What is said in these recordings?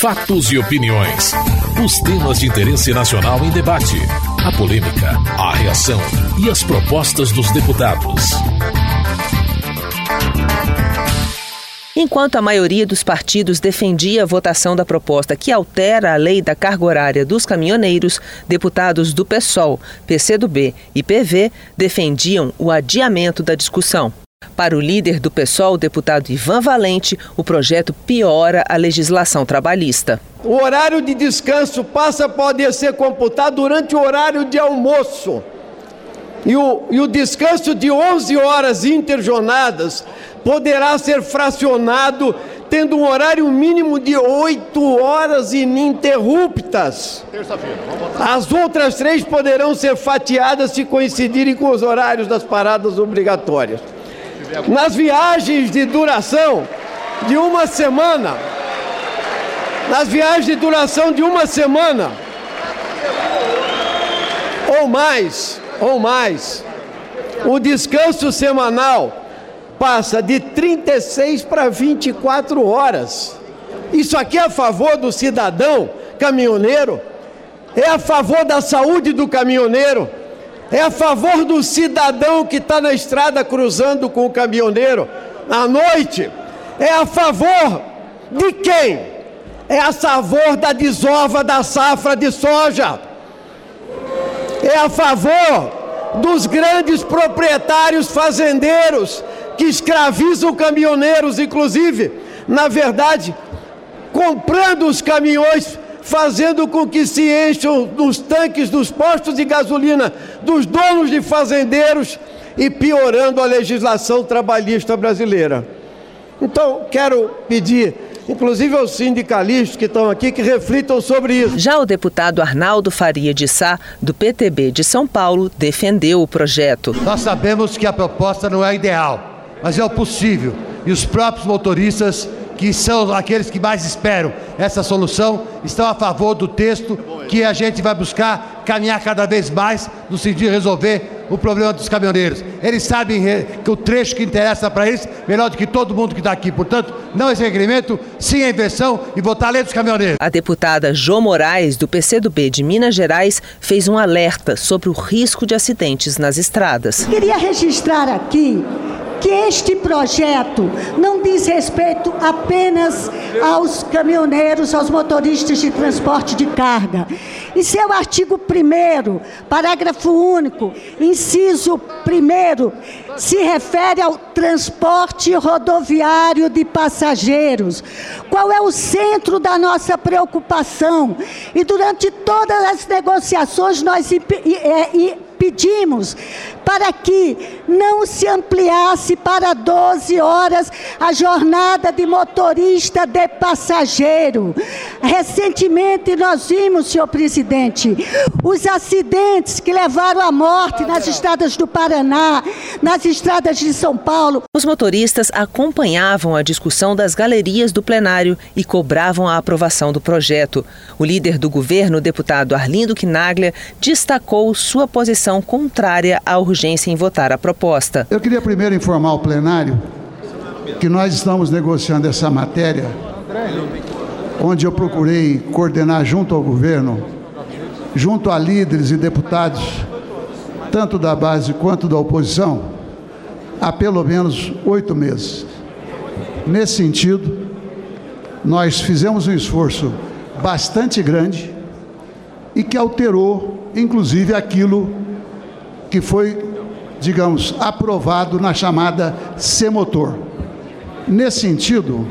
Fatos e opiniões. Os temas de interesse nacional em debate. A polêmica, a reação e as propostas dos deputados. Enquanto a maioria dos partidos defendia a votação da proposta que altera a lei da carga horária dos caminhoneiros, deputados do PSOL, PCdoB e PV defendiam o adiamento da discussão. Para o líder do PSOL, o deputado Ivan Valente, o projeto piora a legislação trabalhista. O horário de descanso passa a poder ser computado durante o horário de almoço. E o, e o descanso de 11 horas interjornadas poderá ser fracionado tendo um horário mínimo de 8 horas ininterruptas. As outras três poderão ser fatiadas se coincidirem com os horários das paradas obrigatórias. Nas viagens de duração de uma semana, nas viagens de duração de uma semana. Ou mais, ou mais, o descanso semanal passa de 36 para 24 horas. Isso aqui é a favor do cidadão caminhoneiro, é a favor da saúde do caminhoneiro, é a favor do cidadão que está na estrada cruzando com o caminhoneiro à noite, é a favor de quem? É a favor da desova da safra de soja, é a favor dos grandes proprietários fazendeiros que escravizam caminhoneiros, inclusive, na verdade, comprando os caminhões fazendo com que se encham os tanques dos postos de gasolina dos donos de fazendeiros e piorando a legislação trabalhista brasileira. Então, quero pedir, inclusive aos sindicalistas que estão aqui, que reflitam sobre isso. Já o deputado Arnaldo Faria de Sá, do PTB de São Paulo, defendeu o projeto. Nós sabemos que a proposta não é ideal, mas é o possível. E os próprios motoristas que são aqueles que mais esperam essa solução, estão a favor do texto que a gente vai buscar caminhar cada vez mais no sentido de resolver o problema dos caminhoneiros. Eles sabem que o trecho que interessa para eles, melhor do que todo mundo que está aqui. Portanto, não esse requerimento, sim a inversão e votar a lei dos caminhoneiros. A deputada Jo Moraes, do PCdoB de Minas Gerais, fez um alerta sobre o risco de acidentes nas estradas. Queria registrar aqui que este projeto não diz respeito apenas aos caminhoneiros, aos motoristas de transporte de carga. E seu artigo 1, parágrafo único, inciso 1, se refere ao transporte rodoviário de passageiros. Qual é o centro da nossa preocupação? E durante todas as negociações nós é, pedimos para que não se ampliasse para 12 horas a jornada de motorista de passageiro. Recentemente nós vimos, senhor presidente, os acidentes que levaram à morte nas estradas do Paraná, nas estradas de São Paulo. Os motoristas acompanhavam a discussão das galerias do plenário e cobravam a aprovação do projeto. O líder do governo, o deputado Arlindo Quinaglia, destacou sua posição contrária à urgência urgência em votar a proposta. Eu queria primeiro informar o plenário que nós estamos negociando essa matéria, onde eu procurei coordenar junto ao governo, junto a líderes e deputados, tanto da base quanto da oposição, há pelo menos oito meses. Nesse sentido, nós fizemos um esforço bastante grande e que alterou, inclusive, aquilo que foi digamos, aprovado na chamada C-Motor. Nesse sentido,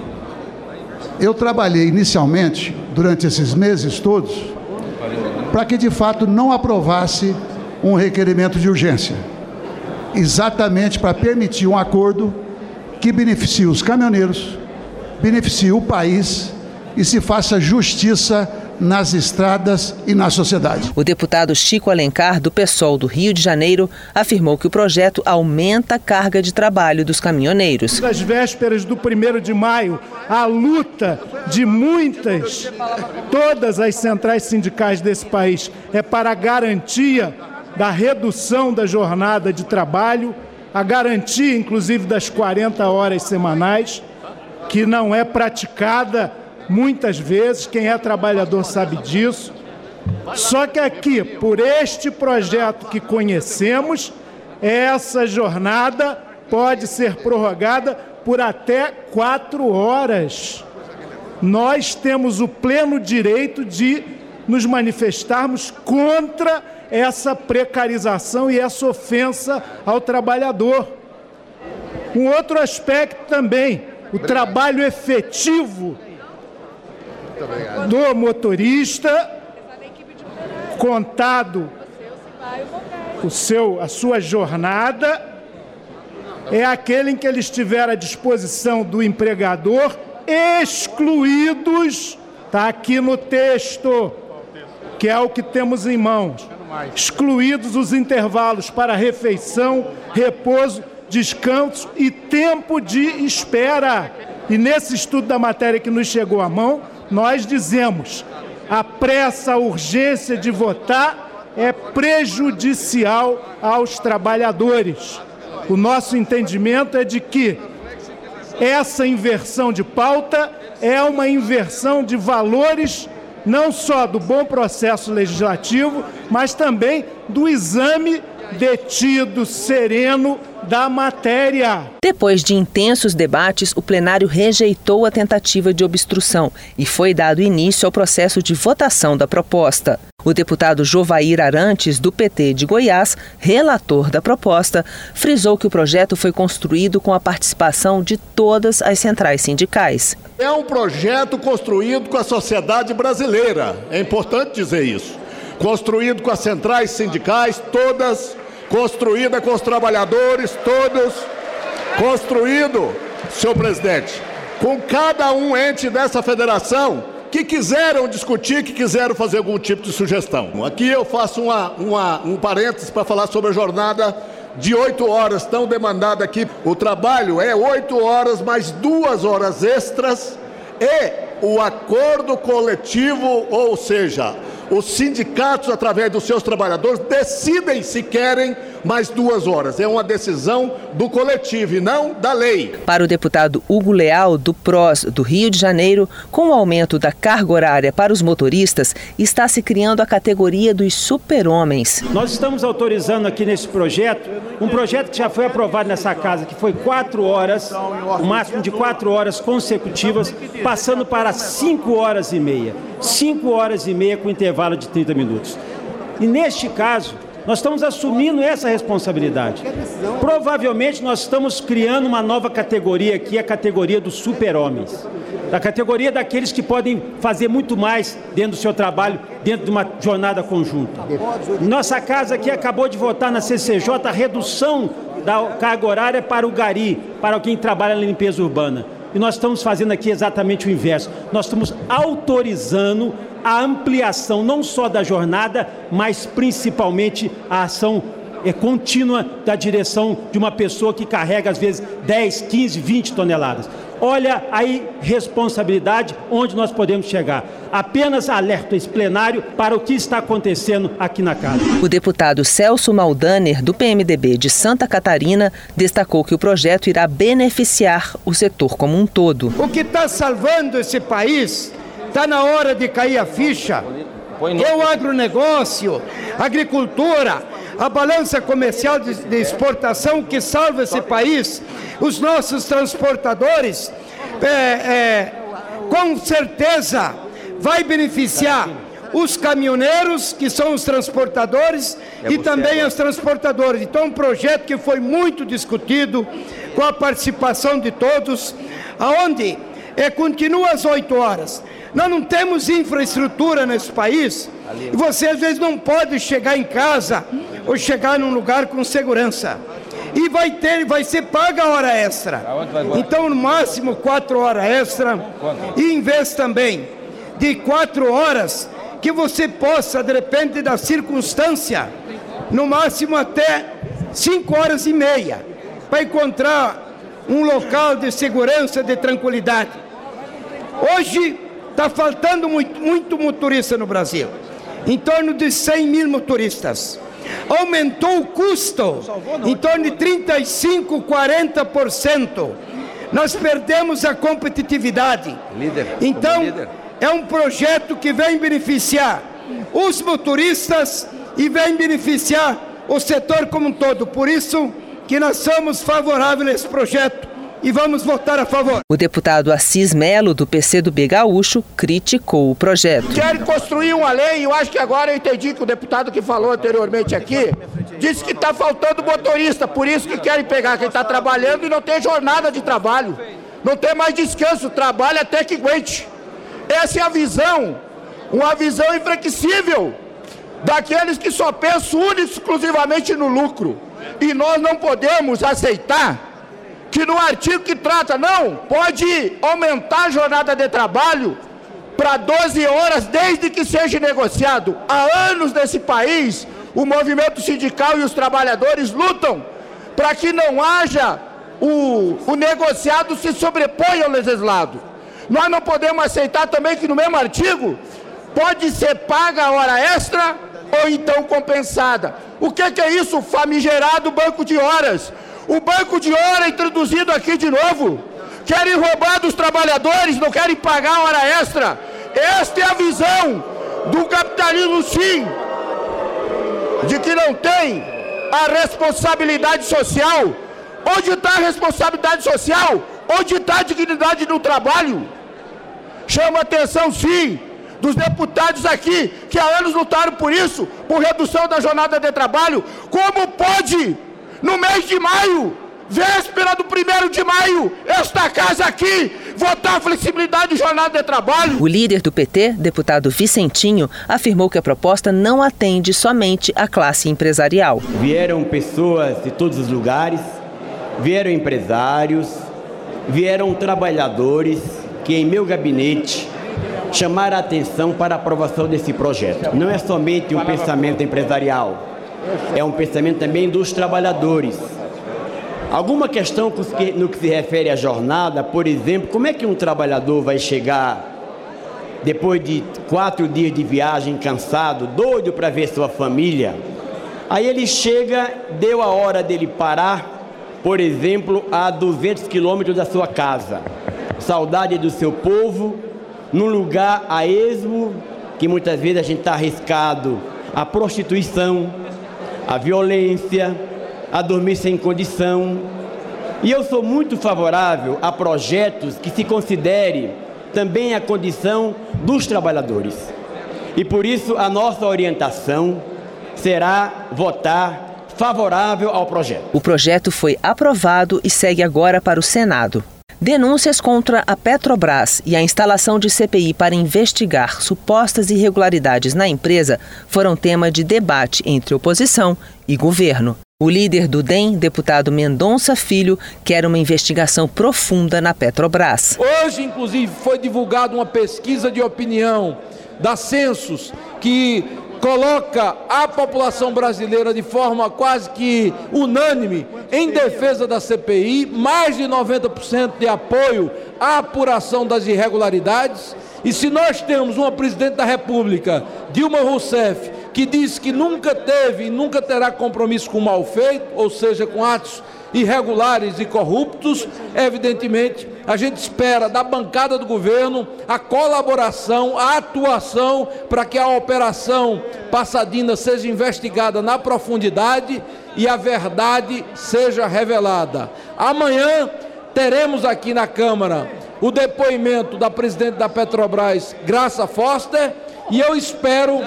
eu trabalhei inicialmente, durante esses meses todos, para que de fato não aprovasse um requerimento de urgência, exatamente para permitir um acordo que beneficie os caminhoneiros, beneficie o país e se faça justiça nas estradas e na sociedade. O deputado Chico Alencar, do PSOL do Rio de Janeiro, afirmou que o projeto aumenta a carga de trabalho dos caminhoneiros. Nas vésperas do 1 de maio, a luta de muitas, todas as centrais sindicais desse país é para a garantia da redução da jornada de trabalho, a garantia, inclusive, das 40 horas semanais, que não é praticada muitas vezes, quem é trabalhador sabe disso. Só que aqui, por este projeto que conhecemos, essa jornada pode ser prorrogada por até quatro horas. Nós temos o pleno direito de nos manifestarmos contra essa precarização e essa ofensa ao trabalhador. Um outro aspecto também, o trabalho efetivo do motorista, contado o seu, a sua jornada, é aquele em que ele estiver à disposição do empregador, excluídos, está aqui no texto, que é o que temos em mãos, excluídos os intervalos para refeição, repouso, descanso e tempo de espera. E nesse estudo da matéria que nos chegou à mão, nós dizemos: a pressa, a urgência de votar é prejudicial aos trabalhadores. O nosso entendimento é de que essa inversão de pauta é uma inversão de valores não só do bom processo legislativo, mas também do exame detido, sereno da matéria. Depois de intensos debates, o plenário rejeitou a tentativa de obstrução e foi dado início ao processo de votação da proposta. O deputado Jovair Arantes, do PT de Goiás, relator da proposta, frisou que o projeto foi construído com a participação de todas as centrais sindicais. É um projeto construído com a sociedade brasileira, é importante dizer isso. Construído com as centrais sindicais, todas, construída com os trabalhadores, todos, construído, senhor presidente, com cada um ente dessa federação que quiseram discutir, que quiseram fazer algum tipo de sugestão. Aqui eu faço uma, uma, um parênteses para falar sobre a jornada de oito horas, tão demandada aqui. O trabalho é oito horas mais duas horas extras e o acordo coletivo, ou seja, os sindicatos, através dos seus trabalhadores, decidem se querem mais duas horas. É uma decisão do coletivo e não da lei. Para o deputado Hugo Leal, do PROS do Rio de Janeiro, com o aumento da carga horária para os motoristas, está se criando a categoria dos super-homens. Nós estamos autorizando aqui nesse projeto, um projeto que já foi aprovado nessa casa, que foi quatro horas, o máximo de quatro horas consecutivas, passando para cinco horas e meia. Cinco horas e meia com intervalo de 30 minutos. E neste caso, nós estamos assumindo essa responsabilidade. Provavelmente nós estamos criando uma nova categoria aqui, a categoria dos super-homens. Da categoria daqueles que podem fazer muito mais dentro do seu trabalho, dentro de uma jornada conjunta. Nossa casa aqui acabou de votar na CCJ a redução da carga horária para o gari, para quem trabalha na limpeza urbana. E nós estamos fazendo aqui exatamente o inverso. Nós estamos autorizando a ampliação não só da jornada, mas principalmente a ação é contínua da direção de uma pessoa que carrega às vezes 10, 15, 20 toneladas. Olha aí responsabilidade onde nós podemos chegar. Apenas alerta esse plenário para o que está acontecendo aqui na casa. O deputado Celso Maldaner, do PMDB de Santa Catarina, destacou que o projeto irá beneficiar o setor como um todo. O que está salvando esse país Está na hora de cair a ficha. É o agronegócio, agricultura, a balança comercial de, de exportação que salva esse país, os nossos transportadores, é, é, com certeza vai beneficiar os caminhoneiros, que são os transportadores, é e também os transportadores. Então, um projeto que foi muito discutido, com a participação de todos, aonde é, continua às 8 horas. Nós não temos infraestrutura nesse país e você às vezes não pode chegar em casa ou chegar num lugar com segurança. E vai ter, vai ser paga a hora extra. Então, no máximo quatro horas extra. E em vez também de quatro horas, que você possa, de repente, da circunstância, no máximo até cinco horas e meia, para encontrar um local de segurança, de tranquilidade. Hoje, Está faltando muito, muito motorista no Brasil, em torno de 100 mil motoristas. Aumentou o custo em torno de 35, 40%. nós perdemos a competitividade. Então, é um projeto que vem beneficiar os motoristas e vem beneficiar o setor como um todo. Por isso que nós somos favoráveis a esse projeto e vamos votar a favor. O deputado Assis Melo, do PC do B Gaúcho, criticou o projeto. Querem construir uma lei, eu acho que agora eu entendi que o deputado que falou anteriormente aqui disse que está faltando motorista, por isso que querem pegar quem está trabalhando e não tem jornada de trabalho, não tem mais descanso, trabalha até que aguente. Essa é a visão, uma visão inflexível daqueles que só pensam única exclusivamente no lucro. E nós não podemos aceitar que no artigo que trata, não, pode aumentar a jornada de trabalho para 12 horas desde que seja negociado. Há anos nesse país, o movimento sindical e os trabalhadores lutam para que não haja o, o negociado se sobreponha ao legislado. Nós não podemos aceitar também que no mesmo artigo pode ser paga a hora extra ou então compensada. O que, que é isso? Famigerado banco de horas. O banco de hora introduzido aqui de novo. Querem roubar dos trabalhadores, não querem pagar hora extra. Esta é a visão do capitalismo, sim, de que não tem a responsabilidade social. Onde está a responsabilidade social? Onde está a dignidade do trabalho? Chama atenção, sim, dos deputados aqui que há anos lutaram por isso, por redução da jornada de trabalho. Como pode no mês de maio, véspera do primeiro de maio, esta casa aqui votar flexibilidade de jornada de trabalho. O líder do PT, deputado Vicentinho, afirmou que a proposta não atende somente à classe empresarial. Vieram pessoas de todos os lugares, vieram empresários, vieram trabalhadores que em meu gabinete chamaram a atenção para a aprovação desse projeto. Não é somente um pensamento empresarial, é um pensamento também dos trabalhadores. Alguma questão no que se refere à jornada, por exemplo, como é que um trabalhador vai chegar depois de quatro dias de viagem, cansado, doido para ver sua família? Aí ele chega, deu a hora dele parar, por exemplo, a 200 quilômetros da sua casa. Saudade do seu povo, num lugar a esmo, que muitas vezes a gente está arriscado a prostituição, a violência, a dormir sem condição. E eu sou muito favorável a projetos que se considere também a condição dos trabalhadores. E por isso a nossa orientação será votar favorável ao projeto. O projeto foi aprovado e segue agora para o Senado. Denúncias contra a Petrobras e a instalação de CPI para investigar supostas irregularidades na empresa foram tema de debate entre oposição e governo. O líder do DEM, deputado Mendonça Filho, quer uma investigação profunda na Petrobras. Hoje, inclusive, foi divulgada uma pesquisa de opinião da Census que coloca a população brasileira de forma quase que unânime em defesa da CPI, mais de 90% de apoio à apuração das irregularidades. E se nós temos uma presidente da República, Dilma Rousseff, que diz que nunca teve e nunca terá compromisso com o mal feito, ou seja, com atos irregulares e corruptos, evidentemente, a gente espera da bancada do governo a colaboração, a atuação para que a operação Passadina seja investigada na profundidade e a verdade seja revelada. Amanhã teremos aqui na Câmara o depoimento da presidente da Petrobras, Graça Foster, e eu espero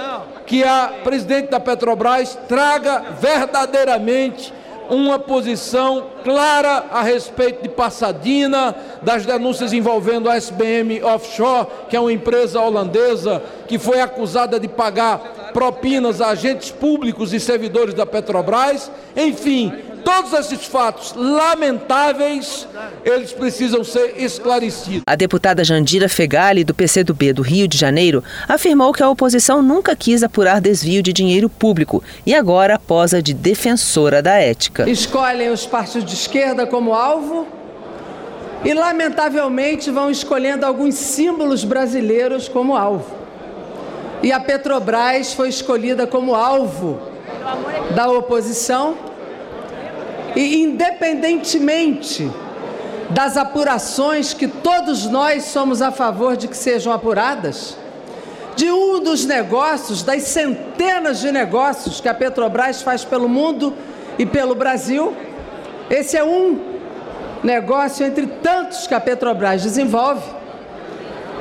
que a presidente da Petrobras traga verdadeiramente uma posição clara a respeito de Passadina, das denúncias envolvendo a SBM Offshore, que é uma empresa holandesa que foi acusada de pagar propinas a agentes públicos e servidores da Petrobras. Enfim, todos esses fatos lamentáveis, eles precisam ser esclarecidos. A deputada Jandira Fegali, do PCdoB do Rio de Janeiro, afirmou que a oposição nunca quis apurar desvio de dinheiro público e agora posa de defensora da ética. Escolhem os partidos de esquerda como alvo e, lamentavelmente, vão escolhendo alguns símbolos brasileiros como alvo. E a Petrobras foi escolhida como alvo da oposição e, independentemente das apurações que todos nós somos a favor de que sejam apuradas? De um dos negócios, das centenas de negócios que a Petrobras faz pelo mundo e pelo Brasil? Esse é um negócio entre tantos que a Petrobras desenvolve.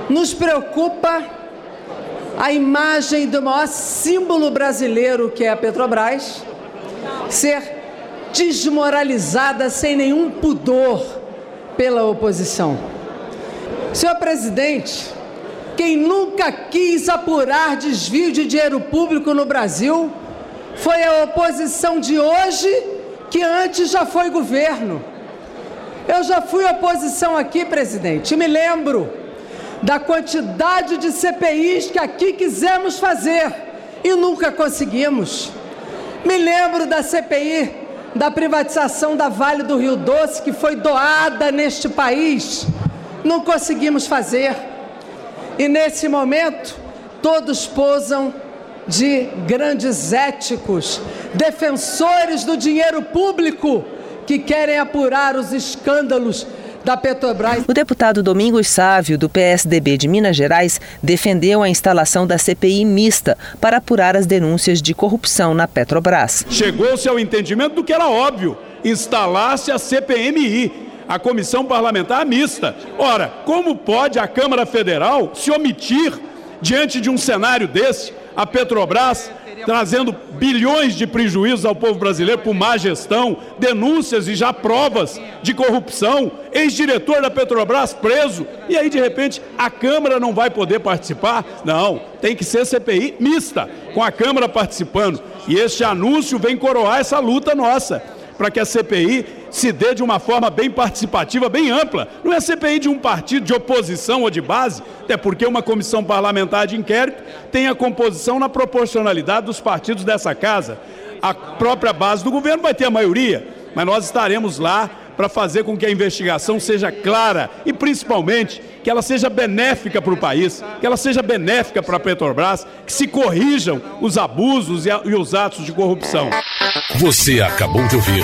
Nos preocupa a imagem do maior símbolo brasileiro que é a Petrobras ser desmoralizada sem nenhum pudor pela oposição. Senhor presidente, quem nunca quis apurar desvio de dinheiro público no Brasil foi a oposição de hoje, que antes já foi governo. Eu já fui oposição aqui, presidente, me lembro da quantidade de CPIs que aqui quisemos fazer e nunca conseguimos. Me lembro da CPI da privatização da Vale do Rio Doce, que foi doada neste país. Não conseguimos fazer. E nesse momento, todos posam de grandes éticos, defensores do dinheiro público, que querem apurar os escândalos da Petrobras. O deputado Domingos Sávio, do PSDB de Minas Gerais, defendeu a instalação da CPI mista para apurar as denúncias de corrupção na Petrobras. Chegou-se ao entendimento do que era óbvio: instalasse a CPMI. A comissão parlamentar mista. Ora, como pode a Câmara Federal se omitir diante de um cenário desse? A Petrobras trazendo bilhões de prejuízos ao povo brasileiro por má gestão, denúncias e já provas de corrupção, ex-diretor da Petrobras preso, e aí de repente a Câmara não vai poder participar? Não, tem que ser CPI mista, com a Câmara participando. E este anúncio vem coroar essa luta nossa, para que a CPI se dê de uma forma bem participativa, bem ampla. Não é CPI de um partido de oposição ou de base, até porque uma comissão parlamentar de inquérito tem a composição na proporcionalidade dos partidos dessa casa. A própria base do governo vai ter a maioria, mas nós estaremos lá para fazer com que a investigação seja clara e, principalmente, que ela seja benéfica para o país, que ela seja benéfica para a Petrobras, que se corrijam os abusos e os atos de corrupção. Você acabou de ouvir